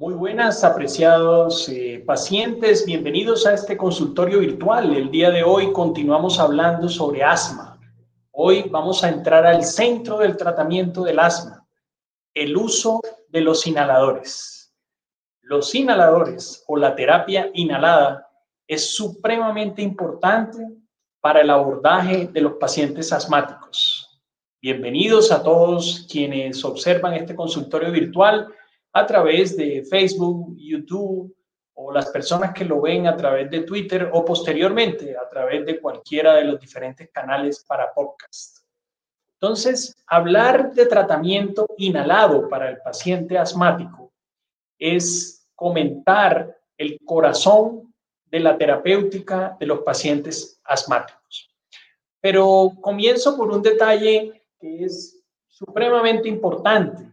Muy buenas, apreciados eh, pacientes. Bienvenidos a este consultorio virtual. El día de hoy continuamos hablando sobre asma. Hoy vamos a entrar al centro del tratamiento del asma, el uso de los inhaladores. Los inhaladores o la terapia inhalada es supremamente importante para el abordaje de los pacientes asmáticos. Bienvenidos a todos quienes observan este consultorio virtual a través de Facebook, YouTube o las personas que lo ven a través de Twitter o posteriormente a través de cualquiera de los diferentes canales para podcast. Entonces, hablar de tratamiento inhalado para el paciente asmático es comentar el corazón de la terapéutica de los pacientes asmáticos. Pero comienzo por un detalle que es supremamente importante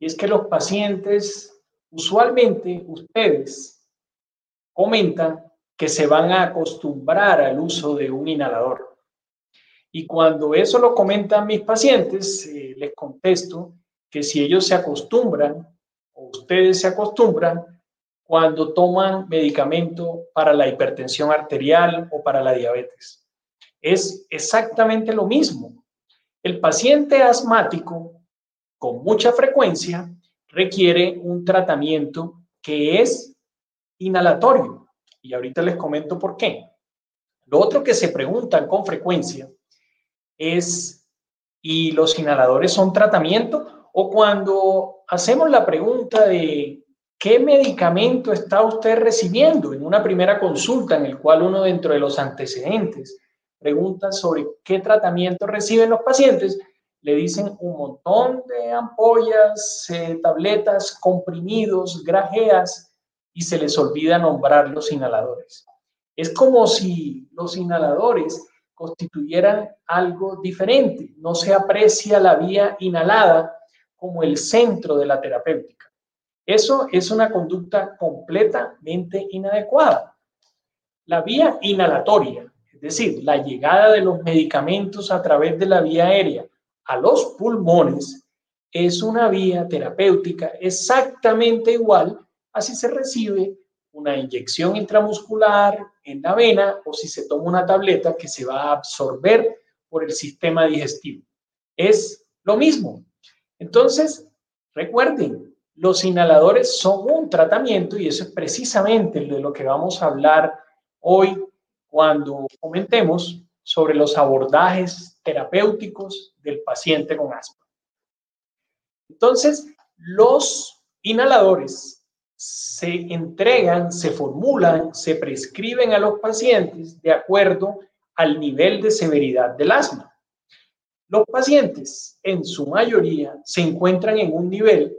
y es que los pacientes, usualmente ustedes comentan que se van a acostumbrar al uso de un inhalador. Y cuando eso lo comentan mis pacientes, eh, les contesto que si ellos se acostumbran o ustedes se acostumbran cuando toman medicamento para la hipertensión arterial o para la diabetes. Es exactamente lo mismo. El paciente asmático con mucha frecuencia requiere un tratamiento que es inhalatorio. Y ahorita les comento por qué. Lo otro que se preguntan con frecuencia es, ¿y los inhaladores son tratamiento? O cuando hacemos la pregunta de qué medicamento está usted recibiendo en una primera consulta en el cual uno dentro de los antecedentes pregunta sobre qué tratamiento reciben los pacientes, le dicen un montón de ampollas, eh, tabletas, comprimidos, grajeas y se les olvida nombrar los inhaladores. Es como si los inhaladores constituyeran algo diferente. No se aprecia la vía inhalada como el centro de la terapéutica. Eso es una conducta completamente inadecuada. La vía inhalatoria, es decir, la llegada de los medicamentos a través de la vía aérea a los pulmones es una vía terapéutica exactamente igual a si se recibe una inyección intramuscular en la vena o si se toma una tableta que se va a absorber por el sistema digestivo. Es lo mismo. Entonces, recuerden, los inhaladores son un tratamiento y eso es precisamente de lo que vamos a hablar hoy cuando comentemos sobre los abordajes terapéuticos del paciente con asma. Entonces, los inhaladores se entregan, se formulan, se prescriben a los pacientes de acuerdo al nivel de severidad del asma. Los pacientes, en su mayoría, se encuentran en un nivel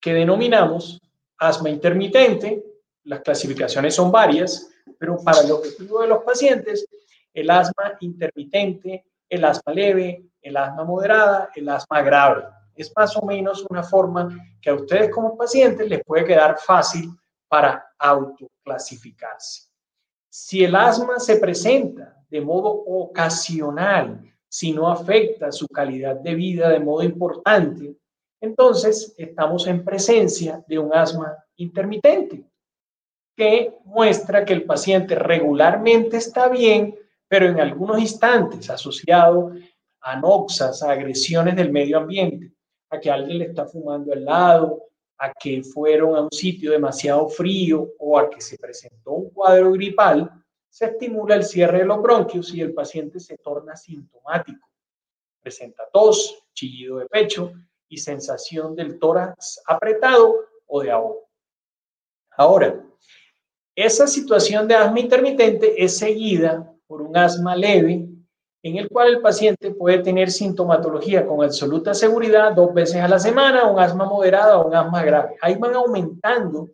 que denominamos asma intermitente. Las clasificaciones son varias, pero para el objetivo de los pacientes el asma intermitente, el asma leve, el asma moderada, el asma grave. Es más o menos una forma que a ustedes como pacientes les puede quedar fácil para autoclasificarse. Si el asma se presenta de modo ocasional, si no afecta su calidad de vida de modo importante, entonces estamos en presencia de un asma intermitente, que muestra que el paciente regularmente está bien, pero en algunos instantes asociado a noxas, a agresiones del medio ambiente, a que alguien le está fumando al lado, a que fueron a un sitio demasiado frío o a que se presentó un cuadro gripal, se estimula el cierre de los bronquios y el paciente se torna sintomático. Presenta tos, chillido de pecho y sensación del tórax apretado o de ahogo. Ahora, esa situación de asma intermitente es seguida por un asma leve, en el cual el paciente puede tener sintomatología con absoluta seguridad dos veces a la semana, un asma moderada o un asma grave. Ahí van aumentando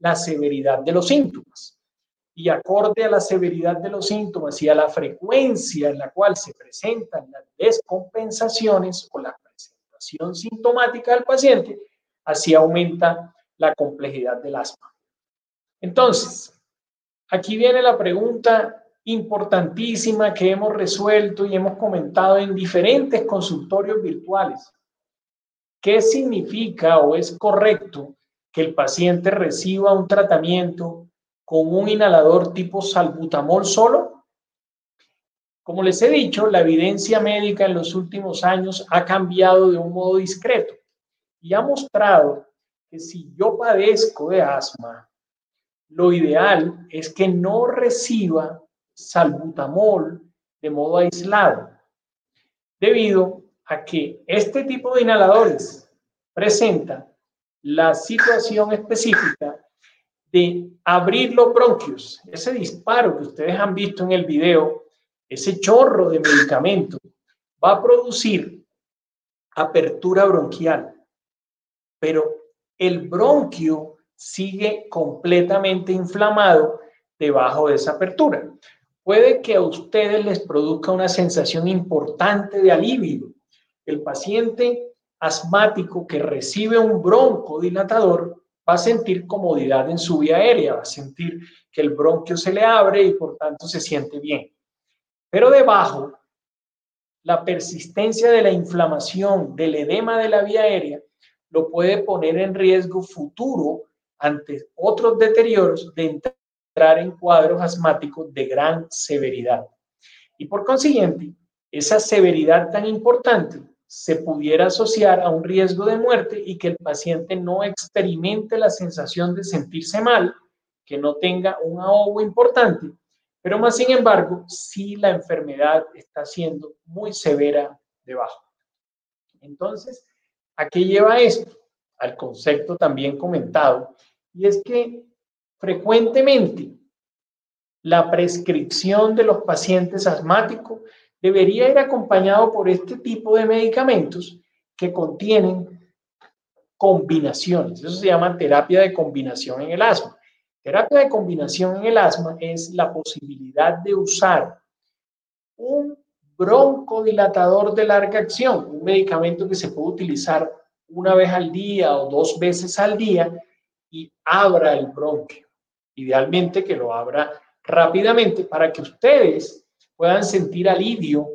la severidad de los síntomas. Y acorde a la severidad de los síntomas y a la frecuencia en la cual se presentan las descompensaciones o la presentación sintomática del paciente, así aumenta la complejidad del asma. Entonces, aquí viene la pregunta importantísima que hemos resuelto y hemos comentado en diferentes consultorios virtuales. ¿Qué significa o es correcto que el paciente reciba un tratamiento con un inhalador tipo salbutamol solo? Como les he dicho, la evidencia médica en los últimos años ha cambiado de un modo discreto y ha mostrado que si yo padezco de asma, lo ideal es que no reciba salbutamol de modo aislado, debido a que este tipo de inhaladores presenta la situación específica de abrir los bronquios. Ese disparo que ustedes han visto en el video, ese chorro de medicamento, va a producir apertura bronquial. Pero el bronquio sigue completamente inflamado debajo de esa apertura. Puede que a ustedes les produzca una sensación importante de alivio. El paciente asmático que recibe un broncodilatador va a sentir comodidad en su vía aérea, va a sentir que el bronquio se le abre y por tanto se siente bien. Pero debajo, la persistencia de la inflamación, del edema de la vía aérea, lo puede poner en riesgo futuro ante otros deterioros de en cuadros asmáticos de gran severidad. Y por consiguiente, esa severidad tan importante se pudiera asociar a un riesgo de muerte y que el paciente no experimente la sensación de sentirse mal, que no tenga un ahogo importante, pero más sin embargo, si la enfermedad está siendo muy severa debajo. Entonces, ¿a qué lleva esto? Al concepto también comentado, y es que frecuentemente la prescripción de los pacientes asmáticos debería ir acompañado por este tipo de medicamentos que contienen combinaciones. Eso se llama terapia de combinación en el asma. Terapia de combinación en el asma es la posibilidad de usar un broncodilatador de larga acción, un medicamento que se puede utilizar una vez al día o dos veces al día y abra el bronquio. Idealmente que lo abra rápidamente para que ustedes puedan sentir alivio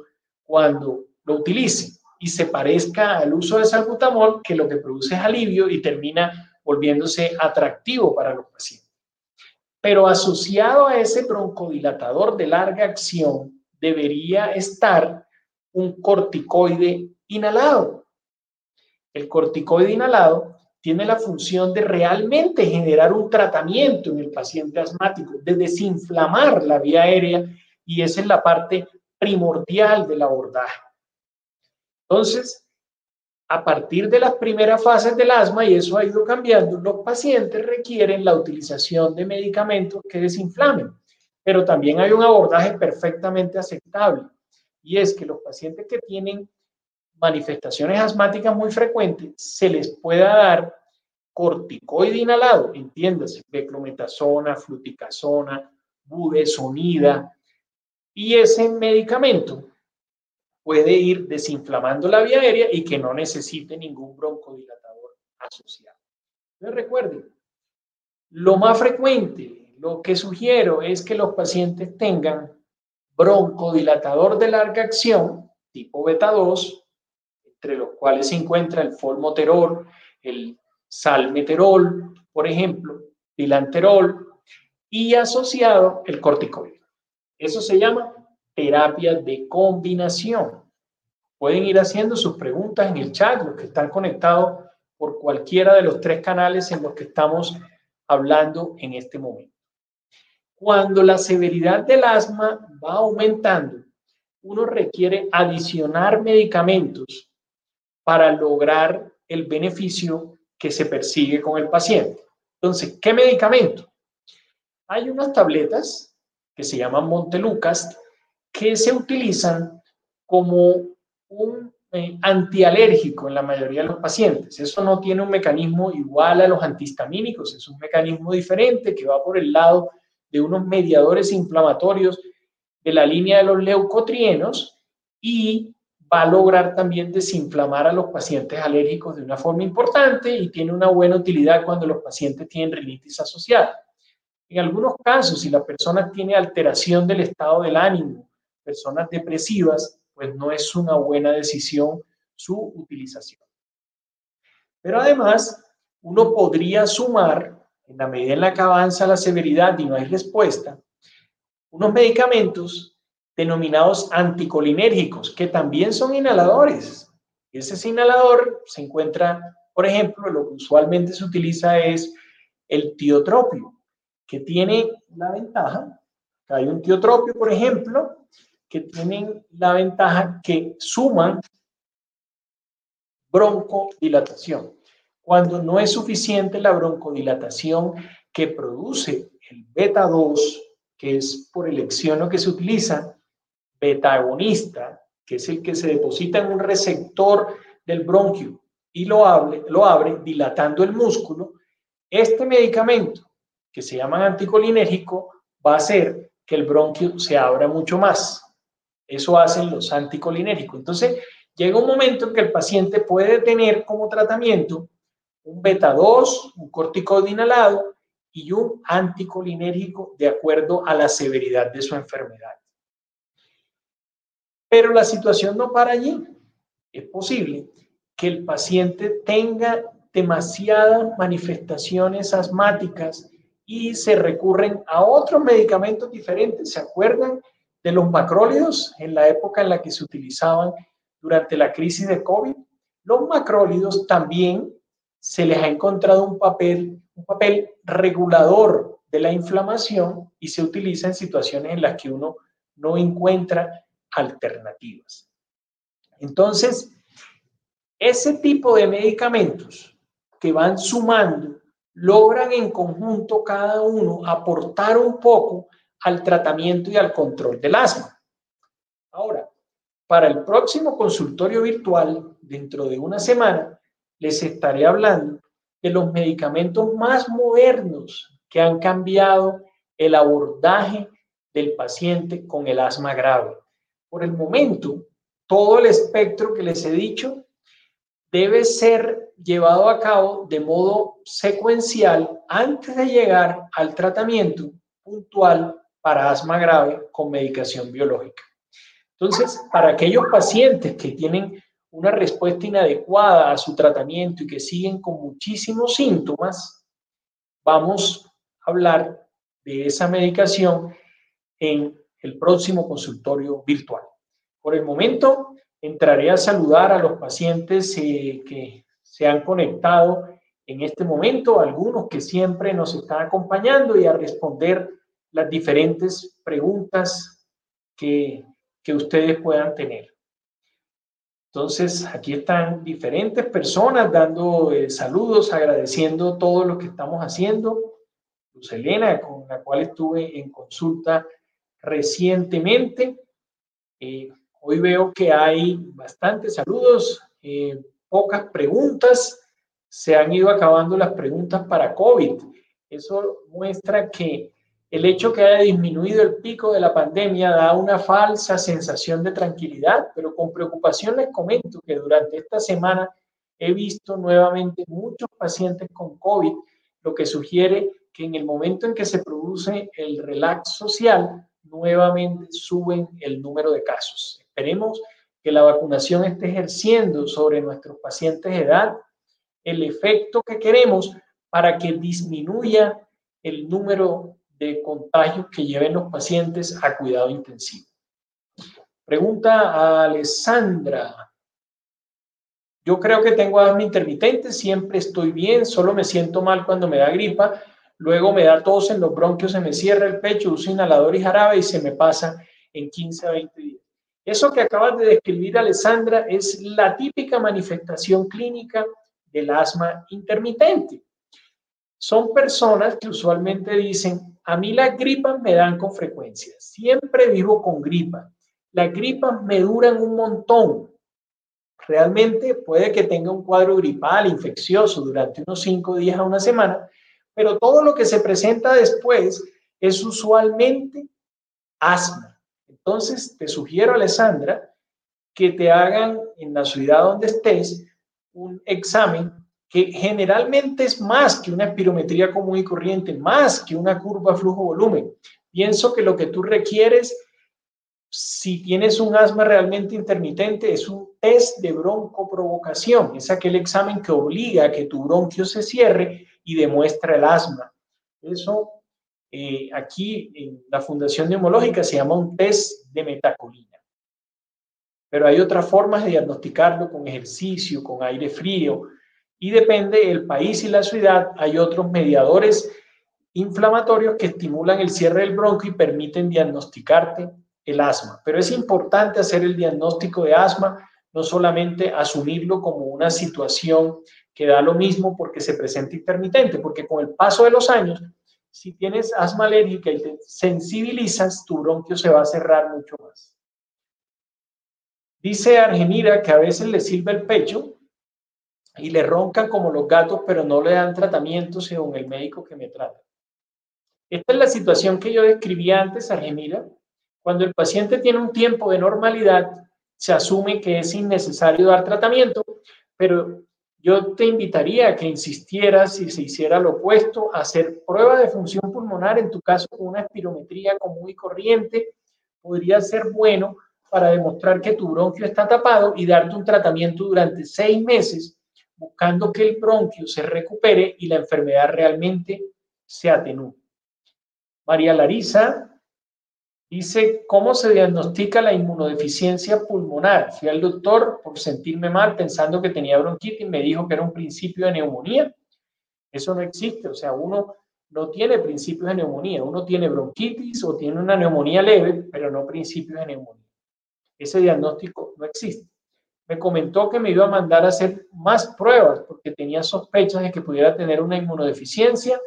cuando lo utilicen y se parezca al uso de salbutamol, que lo que produce es alivio y termina volviéndose atractivo para los pacientes. Pero asociado a ese broncodilatador de larga acción debería estar un corticoide inhalado. El corticoide inhalado tiene la función de realmente generar un tratamiento en el paciente asmático, de desinflamar la vía aérea y esa es la parte primordial del abordaje. Entonces, a partir de las primeras fases del asma, y eso ha ido cambiando, los pacientes requieren la utilización de medicamentos que desinflamen, pero también hay un abordaje perfectamente aceptable, y es que los pacientes que tienen manifestaciones asmáticas muy frecuentes, se les pueda dar corticoide inhalado, entiéndase, beclometasona, fluticasona, budesonida, y ese medicamento puede ir desinflamando la vía aérea y que no necesite ningún broncodilatador asociado. Entonces recuerden, lo más frecuente, lo que sugiero es que los pacientes tengan broncodilatador de larga acción, tipo beta 2, entre los cuales se encuentra el formoterol, el salmeterol, por ejemplo, pilanterol, y asociado el corticoide. Eso se llama terapia de combinación. Pueden ir haciendo sus preguntas en el chat, los que están conectados por cualquiera de los tres canales en los que estamos hablando en este momento. Cuando la severidad del asma va aumentando, uno requiere adicionar medicamentos para lograr el beneficio que se persigue con el paciente. Entonces, ¿qué medicamento? Hay unas tabletas que se llaman Montelucas, que se utilizan como un eh, antialérgico en la mayoría de los pacientes. Eso no tiene un mecanismo igual a los antihistamínicos, es un mecanismo diferente que va por el lado de unos mediadores inflamatorios de la línea de los leucotrienos y va a lograr también desinflamar a los pacientes alérgicos de una forma importante y tiene una buena utilidad cuando los pacientes tienen rinitis asociada. En algunos casos, si la persona tiene alteración del estado del ánimo, personas depresivas, pues no es una buena decisión su utilización. Pero además, uno podría sumar, en la medida en la que avanza la severidad y no hay respuesta, unos medicamentos denominados anticolinérgicos, que también son inhaladores. Ese inhalador se encuentra, por ejemplo, lo que usualmente se utiliza es el tiotropio, que tiene la ventaja, hay un tiotropio, por ejemplo, que tienen la ventaja que suman broncodilatación. Cuando no es suficiente la broncodilatación que produce el beta 2, que es por elección lo que se utiliza, beta agonista, que es el que se deposita en un receptor del bronquio y lo abre, lo abre dilatando el músculo, este medicamento, que se llama anticolinérgico, va a hacer que el bronquio se abra mucho más. Eso hacen los anticolinérgicos. Entonces, llega un momento en que el paciente puede tener como tratamiento un beta 2, un corticoide inhalado y un anticolinérgico de acuerdo a la severidad de su enfermedad. Pero la situación no para allí. Es posible que el paciente tenga demasiadas manifestaciones asmáticas y se recurren a otros medicamentos diferentes. ¿Se acuerdan de los macrólidos en la época en la que se utilizaban durante la crisis de COVID? Los macrólidos también se les ha encontrado un papel, un papel regulador de la inflamación y se utiliza en situaciones en las que uno no encuentra alternativas. Entonces, ese tipo de medicamentos que van sumando logran en conjunto cada uno aportar un poco al tratamiento y al control del asma. Ahora, para el próximo consultorio virtual, dentro de una semana, les estaré hablando de los medicamentos más modernos que han cambiado el abordaje del paciente con el asma grave. Por el momento, todo el espectro que les he dicho debe ser llevado a cabo de modo secuencial antes de llegar al tratamiento puntual para asma grave con medicación biológica. Entonces, para aquellos pacientes que tienen una respuesta inadecuada a su tratamiento y que siguen con muchísimos síntomas, vamos a hablar de esa medicación en el próximo consultorio virtual. Por el momento, entraré a saludar a los pacientes eh, que se han conectado en este momento, algunos que siempre nos están acompañando y a responder las diferentes preguntas que, que ustedes puedan tener. Entonces, aquí están diferentes personas dando eh, saludos, agradeciendo todo lo que estamos haciendo. Luz Elena, con la cual estuve en consulta recientemente. Eh, Hoy veo que hay bastantes saludos, eh, pocas preguntas. Se han ido acabando las preguntas para COVID. Eso muestra que el hecho que haya disminuido el pico de la pandemia da una falsa sensación de tranquilidad, pero con preocupación les comento que durante esta semana he visto nuevamente muchos pacientes con COVID, lo que sugiere que en el momento en que se produce el relax social, nuevamente suben el número de casos. Esperemos que la vacunación esté ejerciendo sobre nuestros pacientes de edad el efecto que queremos para que disminuya el número de contagios que lleven los pacientes a cuidado intensivo. Pregunta a Alessandra. Yo creo que tengo asma intermitente, siempre estoy bien, solo me siento mal cuando me da gripa, luego me da tos en los bronquios, se me cierra el pecho, uso inhalador y jarabe y se me pasa en 15 a 20 días. Eso que acabas de describir, Alessandra, es la típica manifestación clínica del asma intermitente. Son personas que usualmente dicen, a mí las gripas me dan con frecuencia, siempre vivo con gripa, las gripas me duran un montón. Realmente puede que tenga un cuadro gripal infeccioso durante unos cinco días a una semana, pero todo lo que se presenta después es usualmente asma. Entonces, te sugiero, Alessandra, que te hagan en la ciudad donde estés un examen que generalmente es más que una espirometría común y corriente, más que una curva flujo-volumen. Pienso que lo que tú requieres si tienes un asma realmente intermitente, es un test de broncoprovocación. Es aquel examen que obliga a que tu bronquio se cierre y demuestra el asma. Eso eh, aquí en la Fundación Neumológica se llama un test de metacolina. Pero hay otras formas de diagnosticarlo con ejercicio, con aire frío, y depende del país y la ciudad, hay otros mediadores inflamatorios que estimulan el cierre del bronquio y permiten diagnosticarte el asma. Pero es importante hacer el diagnóstico de asma, no solamente asumirlo como una situación que da lo mismo porque se presenta intermitente, porque con el paso de los años, si tienes asma alérgica y te sensibilizas, tu bronquio se va a cerrar mucho más. Dice Argenira que a veces le sirve el pecho y le roncan como los gatos, pero no le dan tratamiento según el médico que me trata. Esta es la situación que yo describí antes, Argenira, cuando el paciente tiene un tiempo de normalidad, se asume que es innecesario dar tratamiento, pero yo te invitaría a que insistieras si se hiciera lo opuesto, a hacer prueba de función pulmonar, en tu caso una espirometría común y corriente, podría ser bueno para demostrar que tu bronquio está tapado y darte un tratamiento durante seis meses, buscando que el bronquio se recupere y la enfermedad realmente se atenúe. María Larisa Dice, ¿cómo se diagnostica la inmunodeficiencia pulmonar? Fui al doctor por sentirme mal pensando que tenía bronquitis me dijo que era un principio de neumonía. Eso no existe, o sea, uno no tiene principios de neumonía, uno tiene bronquitis o tiene una neumonía leve, pero no principios de neumonía. Ese diagnóstico no existe. Me comentó que me iba a mandar a hacer más pruebas porque tenía sospechas de que pudiera tener una inmunodeficiencia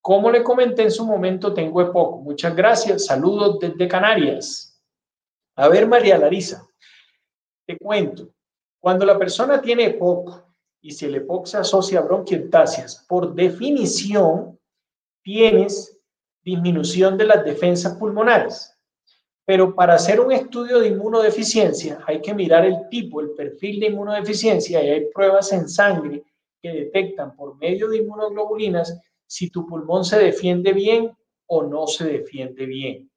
como le comenté en su momento, tengo EPOC. Muchas gracias. Saludos desde Canarias. A ver, María Larisa, te cuento. Cuando la persona tiene EPOC y si el EPOC se asocia a bronquiectasias, por definición tienes disminución de las defensas pulmonares. Pero para hacer un estudio de inmunodeficiencia hay que mirar el tipo, el perfil de inmunodeficiencia y hay pruebas en sangre que detectan por medio de inmunoglobulinas si tu pulmón se defiende bien o no se defiende bien.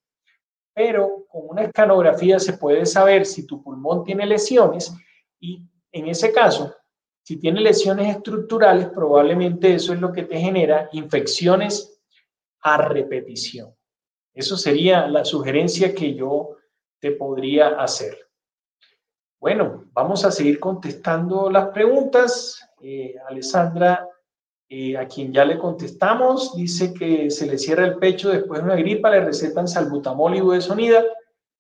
Pero con una escanografía se puede saber si tu pulmón tiene lesiones y en ese caso, si tiene lesiones estructurales, probablemente eso es lo que te genera infecciones a repetición. Eso sería la sugerencia que yo te podría hacer. Bueno, vamos a seguir contestando las preguntas. Eh, Alessandra eh, a quien ya le contestamos, dice que se le cierra el pecho después de una gripa, le recetan salbutamol y budesonida,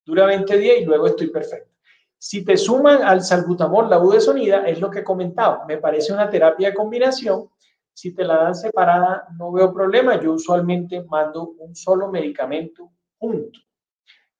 dura 20 días y luego estoy perfecto. Si te suman al salbutamol la budesonida, es lo que comentaba, me parece una terapia de combinación. Si te la dan separada, no veo problema. Yo usualmente mando un solo medicamento junto.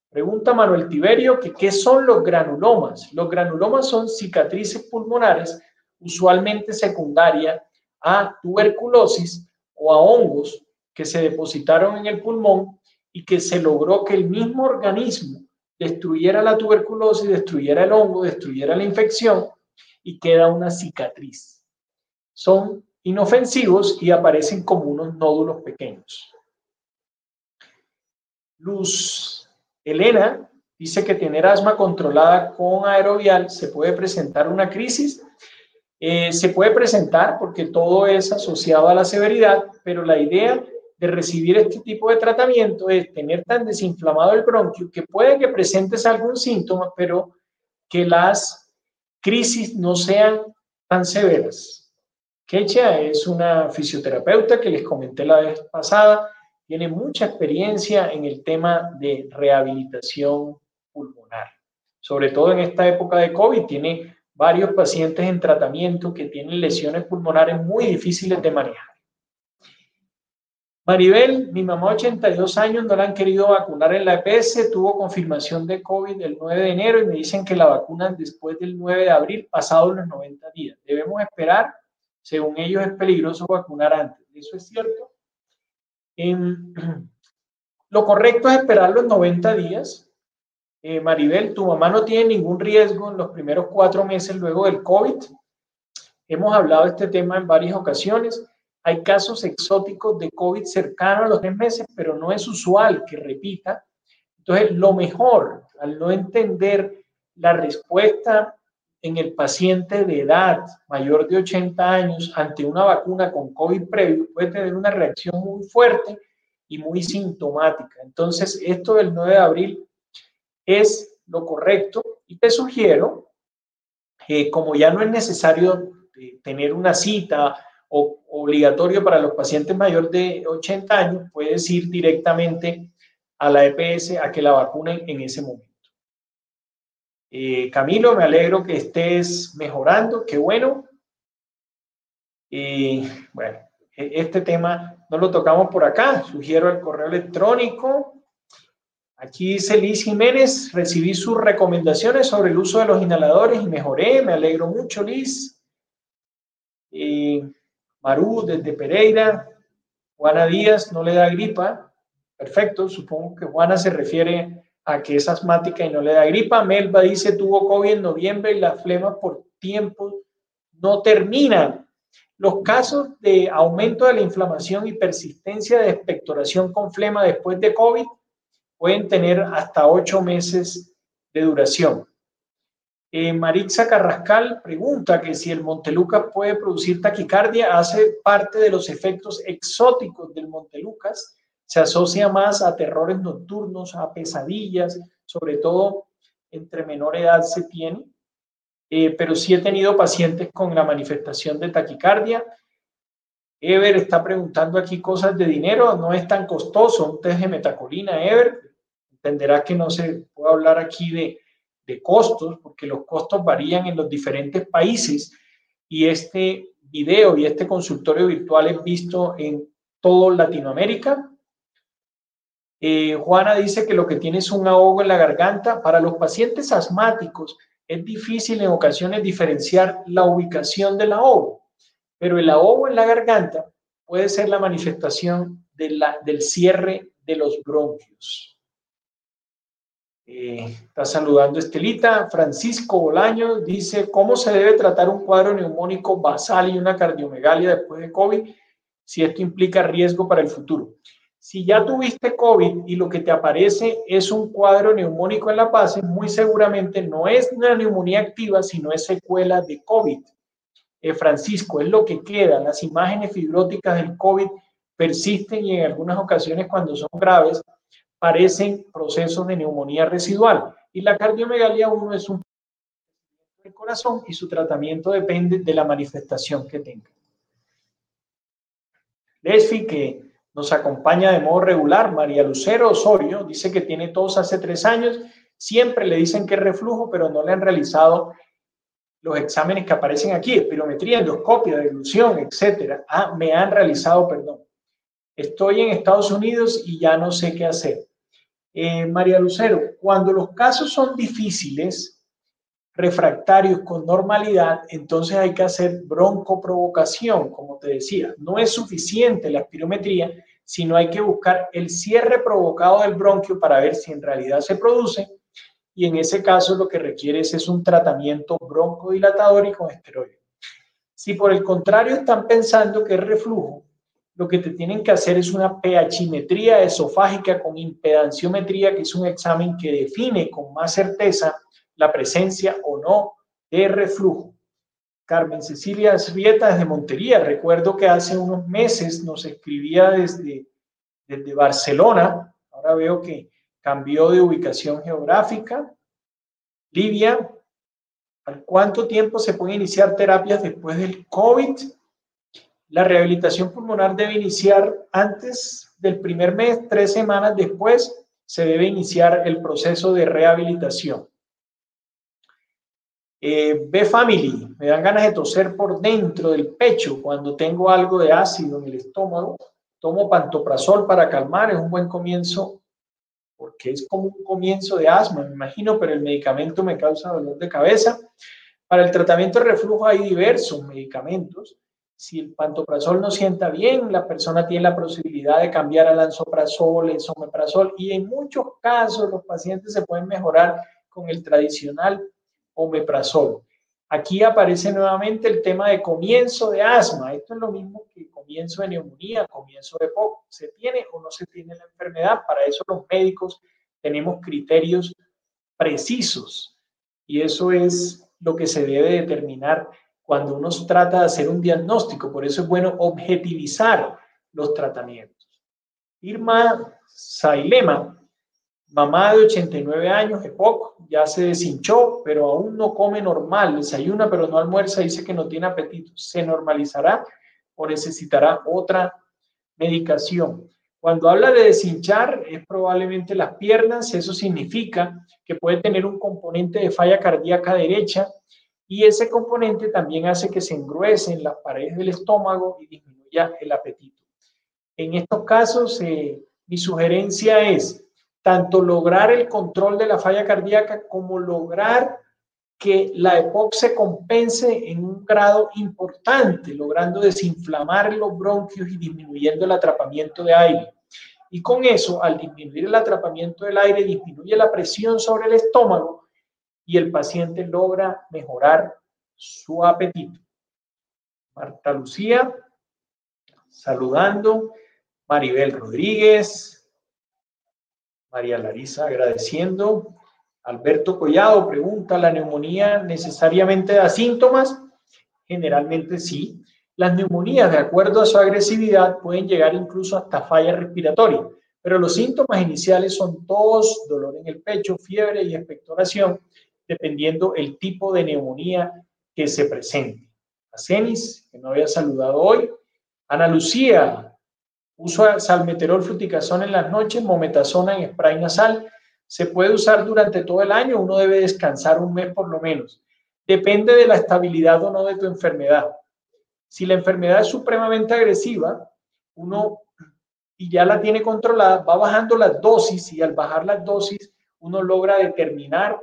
Pregunta Manuel Tiberio que qué son los granulomas. Los granulomas son cicatrices pulmonares, usualmente secundarias a tuberculosis o a hongos que se depositaron en el pulmón y que se logró que el mismo organismo destruyera la tuberculosis, destruyera el hongo, destruyera la infección y queda una cicatriz. Son inofensivos y aparecen como unos nódulos pequeños. Luz Elena dice que tener asma controlada con aerovial se puede presentar una crisis eh, se puede presentar porque todo es asociado a la severidad, pero la idea de recibir este tipo de tratamiento es tener tan desinflamado el bronquio que puede que presentes algún síntoma, pero que las crisis no sean tan severas. Kecha es una fisioterapeuta que les comenté la vez pasada, tiene mucha experiencia en el tema de rehabilitación pulmonar, sobre todo en esta época de COVID, tiene varios pacientes en tratamiento que tienen lesiones pulmonares muy difíciles de manejar. Maribel, mi mamá 82 años, no la han querido vacunar en la EPS, tuvo confirmación de COVID el 9 de enero y me dicen que la vacunan después del 9 de abril, pasado los 90 días. Debemos esperar, según ellos es peligroso vacunar antes. ¿Eso es cierto? lo correcto es esperar los 90 días eh, Maribel, tu mamá no tiene ningún riesgo en los primeros cuatro meses luego del COVID. Hemos hablado de este tema en varias ocasiones. Hay casos exóticos de COVID cercanos a los tres meses, pero no es usual que repita. Entonces, lo mejor, al no entender la respuesta en el paciente de edad mayor de 80 años ante una vacuna con COVID previo, puede tener una reacción muy fuerte y muy sintomática. Entonces, esto del 9 de abril es lo correcto y te sugiero, que como ya no es necesario eh, tener una cita o obligatorio para los pacientes mayores de 80 años, puedes ir directamente a la EPS a que la vacunen en ese momento. Eh, Camilo, me alegro que estés mejorando, qué bueno. Y bueno, e-, este tema no lo tocamos por acá, sugiero el correo electrónico. Aquí dice Liz Jiménez, recibí sus recomendaciones sobre el uso de los inhaladores y mejoré, me alegro mucho Liz. Y Maru desde Pereira, Juana Díaz no le da gripa, perfecto, supongo que Juana se refiere a que es asmática y no le da gripa. Melba dice tuvo COVID en noviembre y las flemas por tiempo no terminan. Los casos de aumento de la inflamación y persistencia de expectoración con flema después de COVID pueden tener hasta ocho meses de duración. Eh, Marixa Carrascal pregunta que si el Montelucas puede producir taquicardia, hace parte de los efectos exóticos del Montelucas, se asocia más a terrores nocturnos, a pesadillas, sobre todo entre menor edad se tiene. Eh, pero sí he tenido pacientes con la manifestación de taquicardia. Ever está preguntando aquí cosas de dinero, no es tan costoso un test de metacolina, Ever. Entenderá que no se puede hablar aquí de, de costos, porque los costos varían en los diferentes países y este video y este consultorio virtual es visto en todo Latinoamérica. Eh, Juana dice que lo que tiene es un ahogo en la garganta. Para los pacientes asmáticos, es difícil en ocasiones diferenciar la ubicación del ahogo, pero el ahogo en la garganta puede ser la manifestación de la, del cierre de los bronquios. Eh, está saludando Estelita. Francisco Bolaño dice, ¿cómo se debe tratar un cuadro neumónico basal y una cardiomegalia después de COVID si esto implica riesgo para el futuro? Si ya tuviste COVID y lo que te aparece es un cuadro neumónico en la base, muy seguramente no es una neumonía activa, sino es secuela de COVID. Eh, Francisco, es lo que queda. Las imágenes fibróticas del COVID persisten y en algunas ocasiones cuando son graves parecen procesos de neumonía residual. Y la cardiomegalia 1 es un del corazón y su tratamiento depende de la manifestación que tenga. Lesfi, que nos acompaña de modo regular María Lucero Osorio, dice que tiene tos hace tres años, siempre le dicen que es reflujo, pero no le han realizado los exámenes que aparecen aquí, espirometría, endoscopia, deglución, etcétera. Ah, me han realizado, perdón. Estoy en Estados Unidos y ya no sé qué hacer. Eh, María Lucero, cuando los casos son difíciles, refractarios con normalidad, entonces hay que hacer broncoprovocación, como te decía. No es suficiente la espirometría, sino hay que buscar el cierre provocado del bronquio para ver si en realidad se produce. Y en ese caso lo que requieres es un tratamiento broncodilatador y con esteroides. Si por el contrario están pensando que es reflujo, lo que te tienen que hacer es una pHimetría esofágica con impedanciometría, que es un examen que define con más certeza la presencia o no de reflujo. Carmen Cecilia Rieta desde Montería. Recuerdo que hace unos meses nos escribía desde, desde Barcelona. Ahora veo que cambió de ubicación geográfica. Livia, ¿al cuánto tiempo se puede iniciar terapias después del COVID? La rehabilitación pulmonar debe iniciar antes del primer mes, tres semanas después se debe iniciar el proceso de rehabilitación. Eh, B-Family, me dan ganas de toser por dentro del pecho cuando tengo algo de ácido en el estómago. Tomo pantoprazol para calmar, es un buen comienzo porque es como un comienzo de asma, me imagino, pero el medicamento me causa dolor de cabeza. Para el tratamiento de reflujo hay diversos medicamentos. Si el pantoprazol no sienta bien, la persona tiene la posibilidad de cambiar al ansoprazol, el y en muchos casos los pacientes se pueden mejorar con el tradicional omeprazol. Aquí aparece nuevamente el tema de comienzo de asma. Esto es lo mismo que comienzo de neumonía, comienzo de poco. ¿Se tiene o no se tiene la enfermedad? Para eso los médicos tenemos criterios precisos y eso es lo que se debe determinar cuando uno trata de hacer un diagnóstico. Por eso es bueno objetivizar los tratamientos. Irma Sailema, mamá de 89 años, es poco, ya se deshinchó, pero aún no come normal, desayuna pero no almuerza, dice que no tiene apetito. ¿Se normalizará o necesitará otra medicación? Cuando habla de deshinchar, es probablemente las piernas, eso significa que puede tener un componente de falla cardíaca derecha y ese componente también hace que se engruesen las paredes del estómago y disminuya el apetito. En estos casos, eh, mi sugerencia es tanto lograr el control de la falla cardíaca como lograr que la EPOC se compense en un grado importante, logrando desinflamar los bronquios y disminuyendo el atrapamiento de aire. Y con eso, al disminuir el atrapamiento del aire, disminuye la presión sobre el estómago y el paciente logra mejorar su apetito. Marta Lucía, saludando. Maribel Rodríguez. María Larisa, agradeciendo. Alberto Collado pregunta, ¿la neumonía necesariamente da síntomas? Generalmente sí. Las neumonías, de acuerdo a su agresividad, pueden llegar incluso hasta falla respiratoria, pero los síntomas iniciales son tos, dolor en el pecho, fiebre y expectoración, dependiendo el tipo de neumonía que se presente. A que no había saludado hoy. Ana Lucía, uso salmeterol fluticasón en las noches, mometasona en spray nasal, se puede usar durante todo el año, uno debe descansar un mes por lo menos. Depende de la estabilidad o no de tu enfermedad. Si la enfermedad es supremamente agresiva, uno y ya la tiene controlada, va bajando las dosis y al bajar las dosis uno logra determinar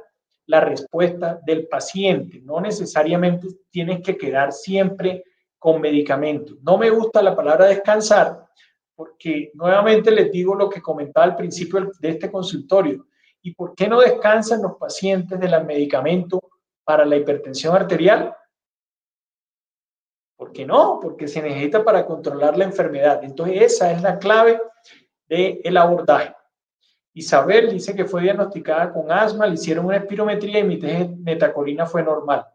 la respuesta del paciente. No necesariamente tienes que quedar siempre con medicamentos. No me gusta la palabra descansar porque nuevamente les digo lo que comentaba al principio de este consultorio. ¿Y por qué no descansan los pacientes del medicamento para la hipertensión arterial? ¿Por qué no? Porque se necesita para controlar la enfermedad. Entonces, esa es la clave del abordaje. Isabel dice que fue diagnosticada con asma, le hicieron una espirometría y mi test de metacolina fue normal.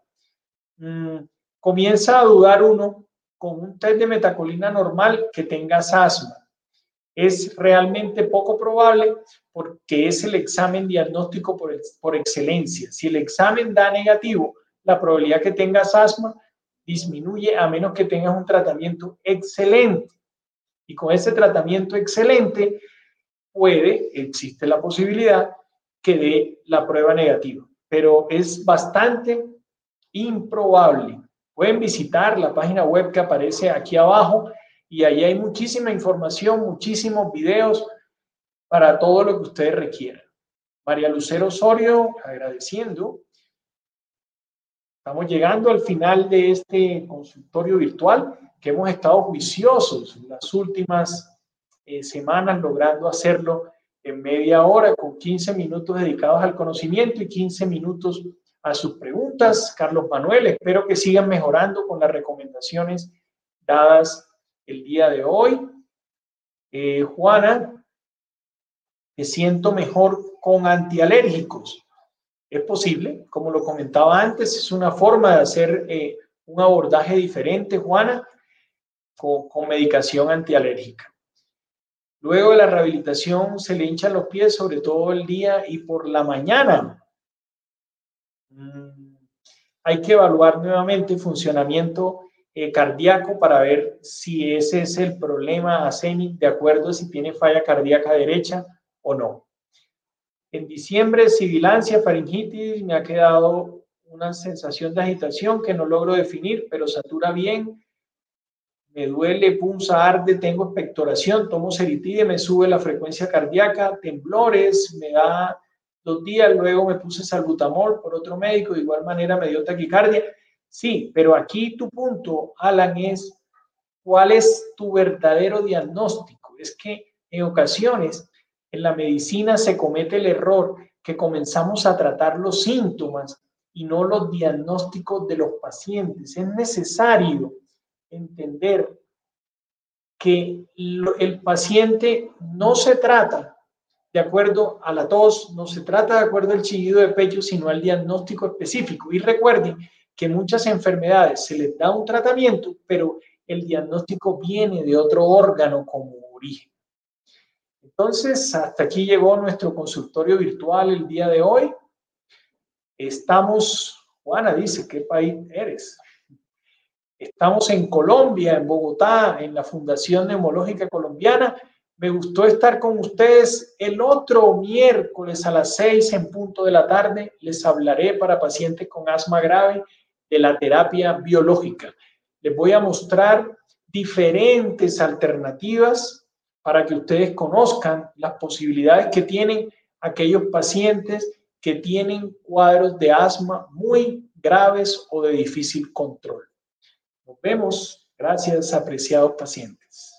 Mm, comienza a dudar uno con un test de metacolina normal que tengas asma es realmente poco probable porque es el examen diagnóstico por, por excelencia. Si el examen da negativo, la probabilidad que tengas asma disminuye a menos que tengas un tratamiento excelente. Y con ese tratamiento excelente puede, existe la posibilidad que dé la prueba negativa, pero es bastante improbable. Pueden visitar la página web que aparece aquí abajo y ahí hay muchísima información, muchísimos videos para todo lo que ustedes requieran. María Lucero Osorio, agradeciendo. Estamos llegando al final de este consultorio virtual que hemos estado juiciosos las últimas eh, semanas logrando hacerlo en media hora con 15 minutos dedicados al conocimiento y 15 minutos a sus preguntas. Carlos Manuel, espero que sigan mejorando con las recomendaciones dadas el día de hoy. Eh, Juana, me siento mejor con antialérgicos. Es posible, como lo comentaba antes, es una forma de hacer eh, un abordaje diferente, Juana, con, con medicación antialérgica. Luego de la rehabilitación se le hinchan los pies, sobre todo el día y por la mañana. Mm, hay que evaluar nuevamente funcionamiento eh, cardíaco para ver si ese es el problema ASEMI, de acuerdo a si tiene falla cardíaca derecha o no. En diciembre, sibilancia, faringitis, me ha quedado una sensación de agitación que no logro definir, pero satura bien, me duele, punza, arde, tengo expectoración, tomo seritide, me sube la frecuencia cardíaca, temblores, me da dos días, luego me puse salbutamol por otro médico, de igual manera me dio taquicardia Sí, pero aquí tu punto, Alan, es cuál es tu verdadero diagnóstico. Es que en ocasiones en la medicina se comete el error que comenzamos a tratar los síntomas y no los diagnósticos de los pacientes. Es necesario entender que el paciente no se trata de acuerdo a la tos, no se trata de acuerdo al chillido de pecho, sino al diagnóstico específico. Y recuerden que muchas enfermedades se les da un tratamiento, pero el diagnóstico viene de otro órgano como origen. Entonces, hasta aquí llegó nuestro consultorio virtual el día de hoy. Estamos, Juana dice, ¿qué país eres? Estamos en Colombia, en Bogotá, en la Fundación Neumológica Colombiana. Me gustó estar con ustedes el otro miércoles a las seis en punto de la tarde. Les hablaré para pacientes con asma grave de la terapia biológica. Les voy a mostrar diferentes alternativas para que ustedes conozcan las posibilidades que tienen aquellos pacientes que tienen cuadros de asma muy graves o de difícil control. Nos vemos. Gracias, apreciados pacientes.